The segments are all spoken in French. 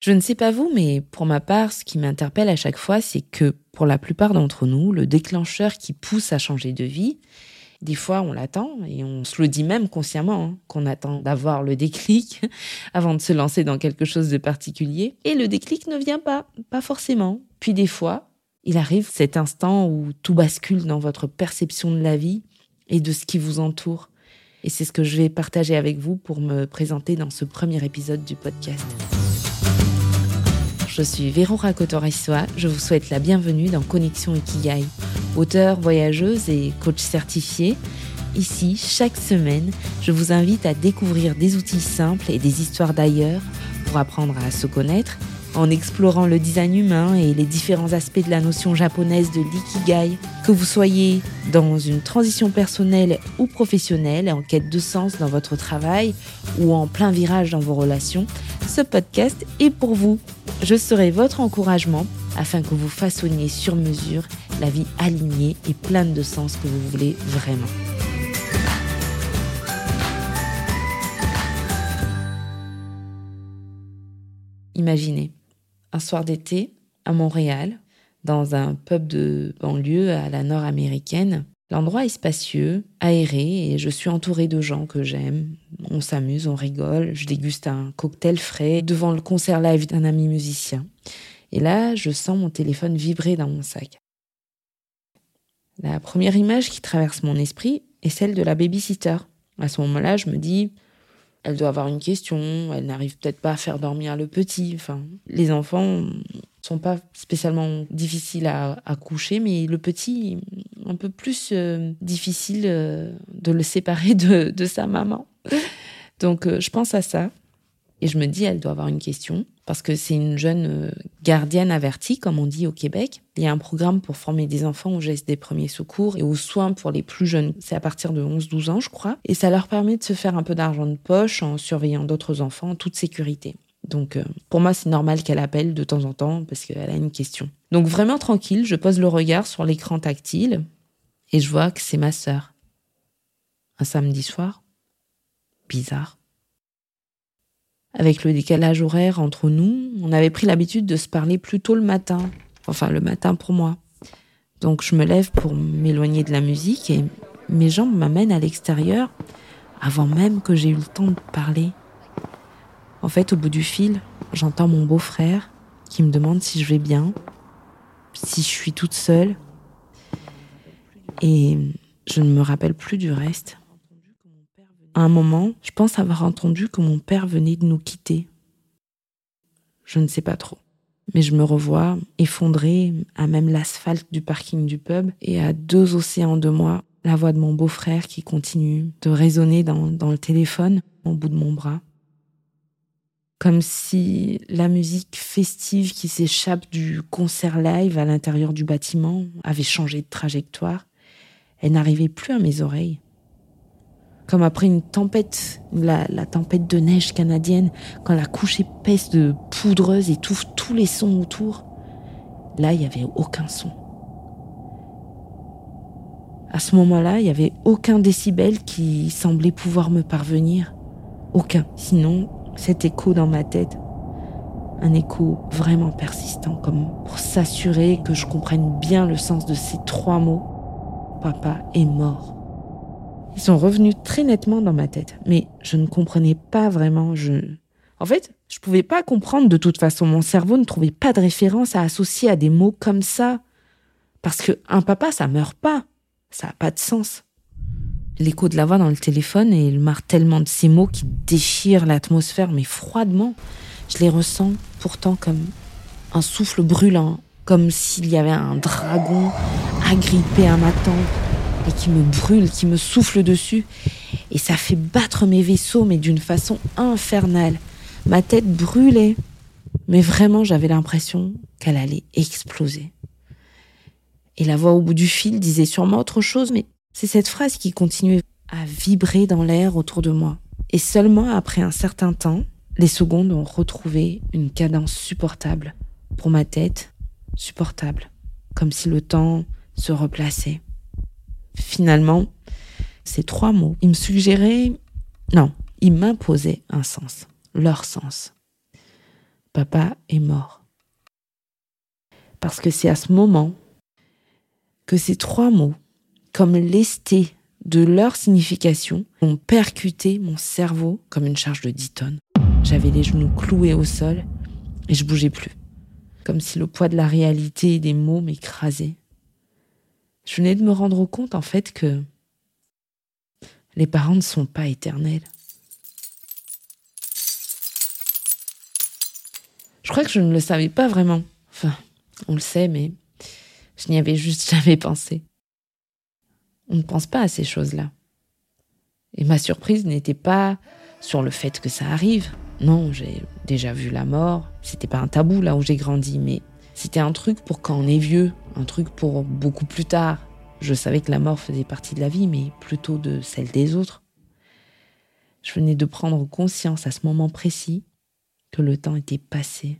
Je ne sais pas vous, mais pour ma part, ce qui m'interpelle à chaque fois, c'est que pour la plupart d'entre nous, le déclencheur qui pousse à changer de vie, des fois on l'attend et on se le dit même consciemment hein, qu'on attend d'avoir le déclic avant de se lancer dans quelque chose de particulier. Et le déclic ne vient pas, pas forcément. Puis des fois, il arrive cet instant où tout bascule dans votre perception de la vie et de ce qui vous entoure. Et c'est ce que je vais partager avec vous pour me présenter dans ce premier épisode du podcast. Je suis Véro Kotoriswa, je vous souhaite la bienvenue dans Connexion Ikigai. Auteur, voyageuse et coach certifié, ici, chaque semaine, je vous invite à découvrir des outils simples et des histoires d'ailleurs pour apprendre à se connaître en explorant le design humain et les différents aspects de la notion japonaise de l'ikigai. Que vous soyez dans une transition personnelle ou professionnelle, en quête de sens dans votre travail ou en plein virage dans vos relations, ce podcast est pour vous. Je serai votre encouragement afin que vous façonniez sur mesure la vie alignée et pleine de sens que vous voulez vraiment. Imaginez, un soir d'été à Montréal, dans un pub de banlieue à la nord-américaine. L'endroit est spacieux, aéré et je suis entourée de gens que j'aime. On s'amuse, on rigole, je déguste un cocktail frais devant le concert live d'un ami musicien. Et là, je sens mon téléphone vibrer dans mon sac. La première image qui traverse mon esprit est celle de la babysitter. À ce moment-là, je me dis, elle doit avoir une question, elle n'arrive peut-être pas à faire dormir le petit. Enfin, les enfants sont pas spécialement difficiles à, coucher, mais le petit, un peu plus euh, difficile euh, de le séparer de, de sa maman. Donc, euh, je pense à ça. Et je me dis, elle doit avoir une question, parce que c'est une jeune euh, gardienne avertie, comme on dit au Québec. Il y a un programme pour former des enfants aux gestes des premiers secours et aux soins pour les plus jeunes. C'est à partir de 11-12 ans, je crois. Et ça leur permet de se faire un peu d'argent de poche en surveillant d'autres enfants en toute sécurité. Donc, euh, pour moi, c'est normal qu'elle appelle de temps en temps parce qu'elle a une question. Donc, vraiment tranquille, je pose le regard sur l'écran tactile et je vois que c'est ma sœur. Un samedi soir. Bizarre. Avec le décalage horaire entre nous, on avait pris l'habitude de se parler plus tôt le matin. Enfin, le matin pour moi. Donc je me lève pour m'éloigner de la musique et mes jambes m'amènent à l'extérieur avant même que j'ai eu le temps de parler. En fait, au bout du fil, j'entends mon beau-frère qui me demande si je vais bien, si je suis toute seule. Et je ne me rappelle plus du reste. À un moment, je pense avoir entendu que mon père venait de nous quitter. Je ne sais pas trop. Mais je me revois effondrée à même l'asphalte du parking du pub et à deux océans de moi, la voix de mon beau-frère qui continue de résonner dans, dans le téléphone au bout de mon bras. Comme si la musique festive qui s'échappe du concert live à l'intérieur du bâtiment avait changé de trajectoire. Elle n'arrivait plus à mes oreilles comme après une tempête, la, tempête de neige canadienne, quand la couche épaisse de poudreuse étouffe tous les sons autour. Là, il n'y avait aucun son. À ce moment-là, il n'y avait aucun décibel qui semblait pouvoir me parvenir. Aucun. Sinon, cet écho dans ma tête, un écho vraiment persistant, comme pour s'assurer que je comprenne bien le sens de ces trois mots. Papa est mort. Ils sont revenus très nettement dans ma tête, mais je ne comprenais pas vraiment. Je, en fait, je pouvais pas comprendre de toute façon. Mon cerveau ne trouvait pas de référence à associer à des mots comme ça, parce que un papa, ça meurt pas. Ça a pas de sens. L'écho de la voix dans le téléphone et le martèlement de ces mots qui déchirent l'atmosphère, mais froidement, je les ressens pourtant comme un souffle brûlant, comme s'il y avait un dragon agrippé à ma tempe et qui me brûle, qui me souffle dessus. Et ça fait battre mes vaisseaux, mais d'une façon infernale. Ma tête brûlait. Mais vraiment, j'avais l'impression qu'elle allait exploser. Et la voix au bout du fil disait sûrement autre chose, mais c'est cette phrase qui continuait à vibrer dans l'air autour de moi. Et seulement après un certain temps, les secondes ont retrouvé une cadence supportable. Pour ma tête, supportable. Comme si le temps se replaçait. Finalement, ces trois mots, ils me suggéraient, non, ils m'imposaient un sens, leur sens. papa est mort. Parce que c'est à ce moment que ces trois mots, comme lestés de leur signification, ont percuté mon cerveau comme une charge de 10 tonnes. J'avais les genoux cloués au sol et je bougeais plus, comme si le poids de la réalité et des mots m'écrasait. Je venais de me rendre compte en fait que les parents ne sont pas éternels. Je crois que je ne le savais pas vraiment. Enfin, on le sait, mais je n'y avais juste jamais pensé. On ne pense pas à ces choses-là. Et ma surprise n'était pas sur le fait que ça arrive. Non, j'ai déjà vu la mort. C'était pas un tabou là où j'ai grandi, mais c'était un truc pour quand on est vieux, un truc pour beaucoup plus tard. Je savais que la mort faisait partie de la vie, mais plutôt de celle des autres. Je venais de prendre conscience à ce moment précis que le temps était passé.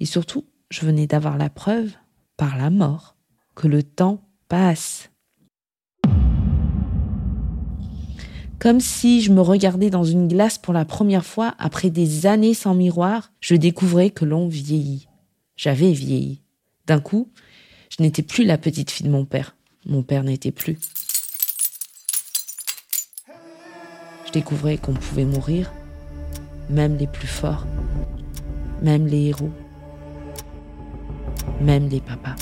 Et surtout, je venais d'avoir la preuve, par la mort, que le temps passe. Comme si je me regardais dans une glace pour la première fois après des années sans miroir, je découvrais que l'on vieillit. J'avais vieilli. D'un coup, je n'étais plus la petite fille de mon père. Mon père n'était plus. Je découvrais qu'on pouvait mourir, même les plus forts, même les héros, même les papas.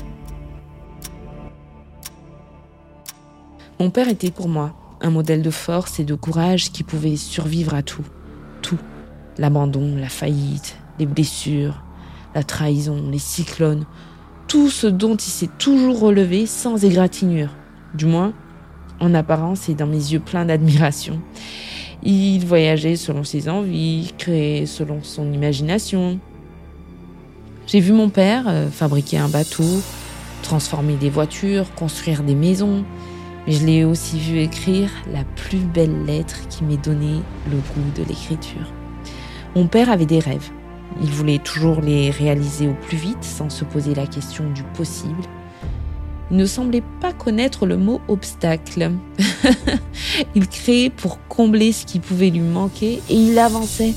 Mon père était pour moi un modèle de force et de courage qui pouvait survivre à tout. Tout. L'abandon, la faillite, les blessures, la trahison, les cyclones. Tout ce dont il s'est toujours relevé sans égratignure. Du moins, en apparence et dans mes yeux pleins d'admiration. Il voyageait selon ses envies, créait selon son imagination. J'ai vu mon père euh, fabriquer un bateau, transformer des voitures, construire des maisons, mais je l'ai aussi vu écrire la plus belle lettre qui m'ait donné le goût de l'écriture. Mon père avait des rêves. Il voulait toujours les réaliser au plus vite sans se poser la question du possible. Il ne semblait pas connaître le mot obstacle. il créait pour combler ce qui pouvait lui manquer et il avançait.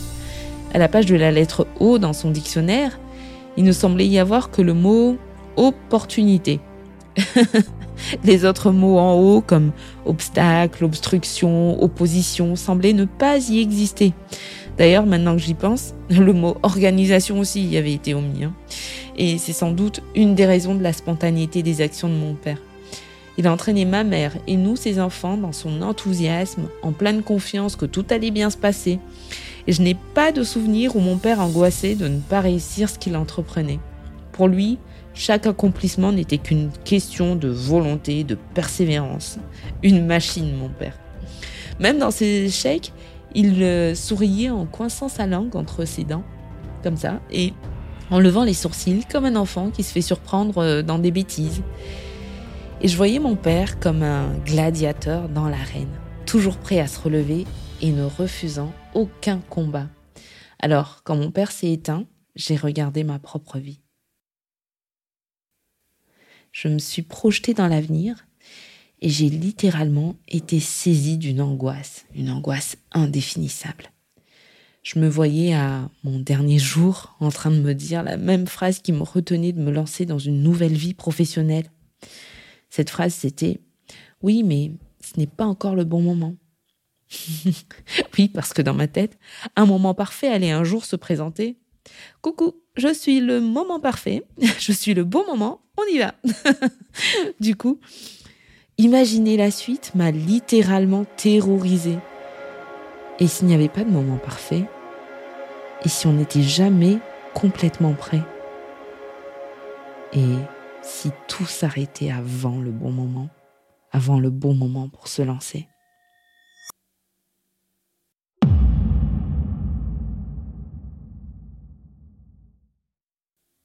À la page de la lettre O dans son dictionnaire, il ne semblait y avoir que le mot opportunité. Les autres mots en haut, comme obstacle, obstruction, opposition, semblaient ne pas y exister. D'ailleurs, maintenant que j'y pense, le mot organisation aussi y avait été omis. Hein. Et c'est sans doute une des raisons de la spontanéité des actions de mon père. Il a entraîné ma mère et nous, ses enfants, dans son enthousiasme, en pleine confiance que tout allait bien se passer. Et je n'ai pas de souvenir où mon père angoissait de ne pas réussir ce qu'il entreprenait. Pour lui, chaque accomplissement n'était qu'une question de volonté, de persévérance. Une machine, mon père. Même dans ses échecs, il euh, souriait en coinçant sa langue entre ses dents, comme ça, et en levant les sourcils comme un enfant qui se fait surprendre euh, dans des bêtises. Et je voyais mon père comme un gladiateur dans l'arène, toujours prêt à se relever et ne refusant aucun combat. Alors, quand mon père s'est éteint, j'ai regardé ma propre vie je me suis projetée dans l'avenir et j'ai littéralement été saisie d'une angoisse, une angoisse indéfinissable. Je me voyais à mon dernier jour en train de me dire la même phrase qui me retenait de me lancer dans une nouvelle vie professionnelle. Cette phrase, c'était Oui, mais ce n'est pas encore le bon moment. oui, parce que dans ma tête, un moment parfait allait un jour se présenter. Coucou, je suis le moment parfait, je suis le bon moment, on y va. du coup, imaginer la suite m'a littéralement terrorisée. Et s'il n'y avait pas de moment parfait Et si on n'était jamais complètement prêt? Et si tout s'arrêtait avant le bon moment Avant le bon moment pour se lancer?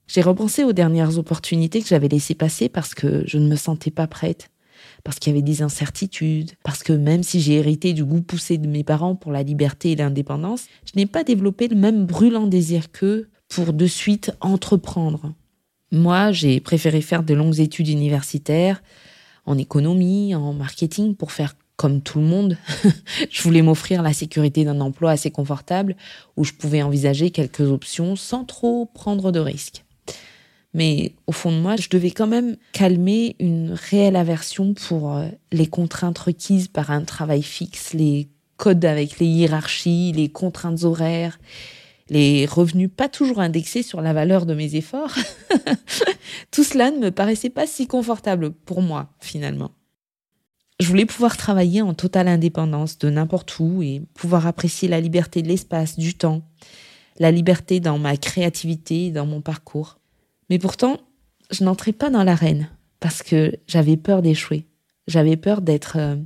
J'ai repensé aux dernières opportunités que j'avais laissées passer parce que je ne me sentais pas prête, parce qu'il y avait des incertitudes, parce que même si j'ai hérité du goût poussé de mes parents pour la liberté et l'indépendance, je n'ai pas développé le même brûlant désir qu'eux pour de suite entreprendre. Moi, j'ai préféré faire de longues études universitaires en économie, en marketing pour faire comme tout le monde, je voulais m'offrir la sécurité d'un emploi assez confortable où je pouvais envisager quelques options sans trop prendre de risques. Mais au fond de moi, je devais quand même calmer une réelle aversion pour euh, les contraintes requises par un travail fixe, les codes avec les hiérarchies, les contraintes horaires, les revenus pas toujours indexés sur la valeur de mes efforts. Tout cela ne me paraissait pas si confortable pour moi, finalement. Je voulais pouvoir travailler en totale indépendance de n'importe où et pouvoir apprécier la liberté de l'espace, du temps, la liberté dans ma créativité et dans mon parcours. Mais pourtant, je n'entrais pas dans l'arène parce que j'avais peur d'échouer. J'avais peur d'être euh,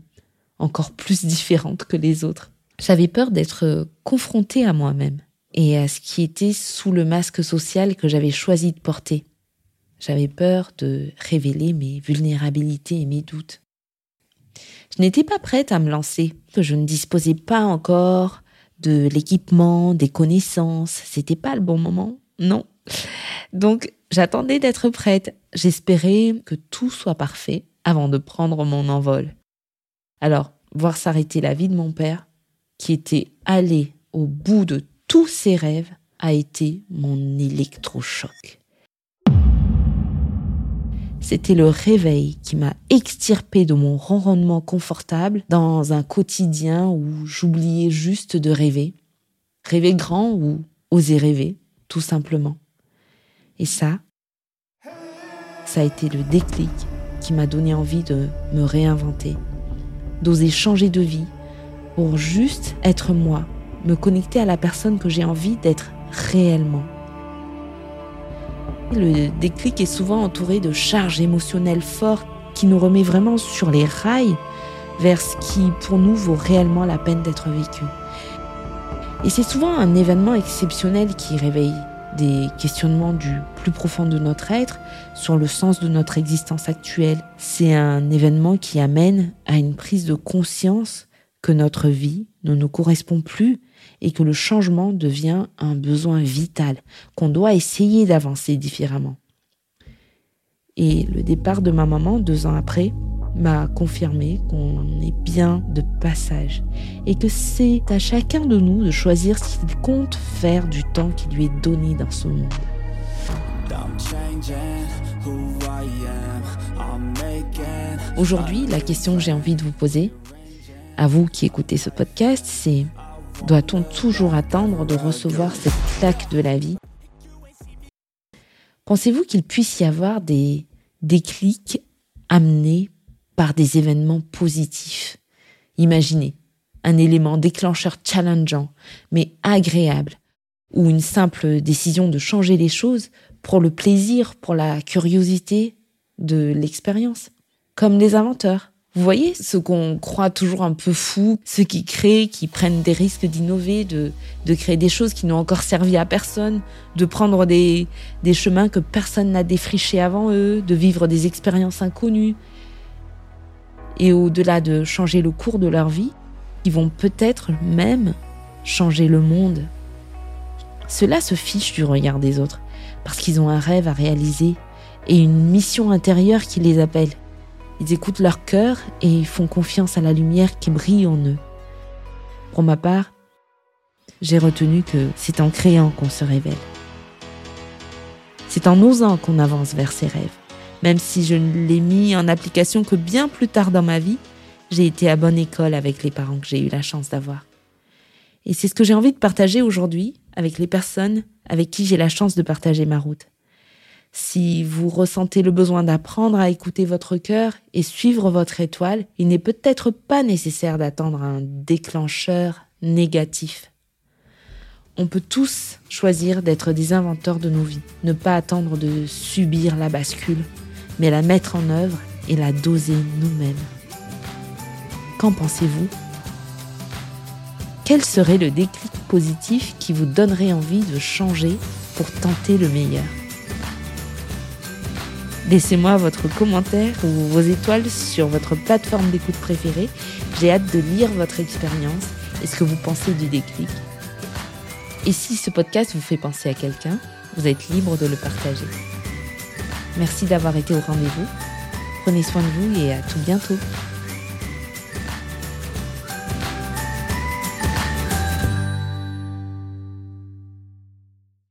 encore plus différente que les autres. J'avais peur d'être euh, confrontée à moi-même et à ce qui était sous le masque social que j'avais choisi de porter. J'avais peur de révéler mes vulnérabilités et mes doutes. Je n'étais pas prête à me lancer, je ne disposais pas encore de l'équipement, des connaissances, c'était pas le bon moment. Non. Donc, J'attendais d'être prête. J'espérais que tout soit parfait avant de prendre mon envol. Alors, voir s'arrêter la vie de mon père, qui était allé au bout de tous ses rêves, a été mon électrochoc. C'était le réveil qui m'a extirpé de mon ronronnement confortable dans un quotidien où j'oubliais juste de rêver. Rêver grand ou oser rêver, tout simplement. Et ça, ça a été le déclic qui m'a donné envie de me réinventer, d'oser changer de vie pour juste être moi, me connecter à la personne que j'ai envie d'être réellement. Le déclic est souvent entouré de charges émotionnelles fortes qui nous remet vraiment sur les rails vers ce qui pour nous vaut réellement la peine d'être vécu. Et c'est souvent un événement exceptionnel qui réveille des questionnements du plus profond de notre être sur le sens de notre existence actuelle. C'est un événement qui amène à une prise de conscience que notre vie ne nous correspond plus et que le changement devient un besoin vital, qu'on doit essayer d'avancer différemment. Et le départ de ma maman, deux ans après, m'a confirmé qu'on est bien de passage et que c'est à chacun de nous de choisir ce qu'il compte faire du temps qui lui est donné dans ce monde. Aujourd'hui, la question que j'ai envie de vous poser, à vous qui écoutez ce podcast, c'est doit-on toujours attendre de recevoir cette claque de la vie? Pensez-vous qu'il puisse y avoir des déclics amenés par des événements positifs. Imaginez un élément déclencheur challengeant, mais agréable, ou une simple décision de changer les choses pour le plaisir, pour la curiosité de l'expérience. Comme les inventeurs. Vous voyez, ceux qu'on croit toujours un peu fous, ceux qui créent, qui prennent des risques d'innover, de, créer des choses qui n'ont encore servi à personne, de prendre des, des chemins que personne n'a défrichés avant eux, de vivre des expériences inconnues, et au-delà de changer le cours de leur vie, ils vont peut-être même changer le monde. Cela se fiche du regard des autres, parce qu'ils ont un rêve à réaliser et une mission intérieure qui les appelle. Ils écoutent leur cœur et font confiance à la lumière qui brille en eux. Pour ma part, j'ai retenu que c'est en créant qu'on se révèle. C'est en osant qu'on avance vers ses rêves. Même si je ne l'ai mis en application que bien plus tard dans ma vie, j'ai été à bonne école avec les parents que j'ai eu la chance d'avoir. Et c'est ce que j'ai envie de partager aujourd'hui avec les personnes avec qui j'ai la chance de partager ma route. Si vous ressentez le besoin d'apprendre à écouter votre cœur et suivre votre étoile, il n'est peut-être pas nécessaire d'attendre un déclencheur négatif. On peut tous choisir d'être des inventeurs de nos vies, ne pas attendre de subir la bascule mais la mettre en œuvre et la doser nous-mêmes. Qu'en pensez-vous? Quel serait le déclic positif qui vous donnerait envie de changer pour tenter le meilleur? Laissez-moi votre commentaire ou vos étoiles sur votre plateforme d'écoute préférée. J'ai hâte de lire votre expérience et ce que vous pensez du déclic. Et si ce podcast vous fait penser à quelqu'un, vous êtes libre de le partager. Merci d'avoir été au rendez-vous. Prenez soin de vous et à tout bientôt.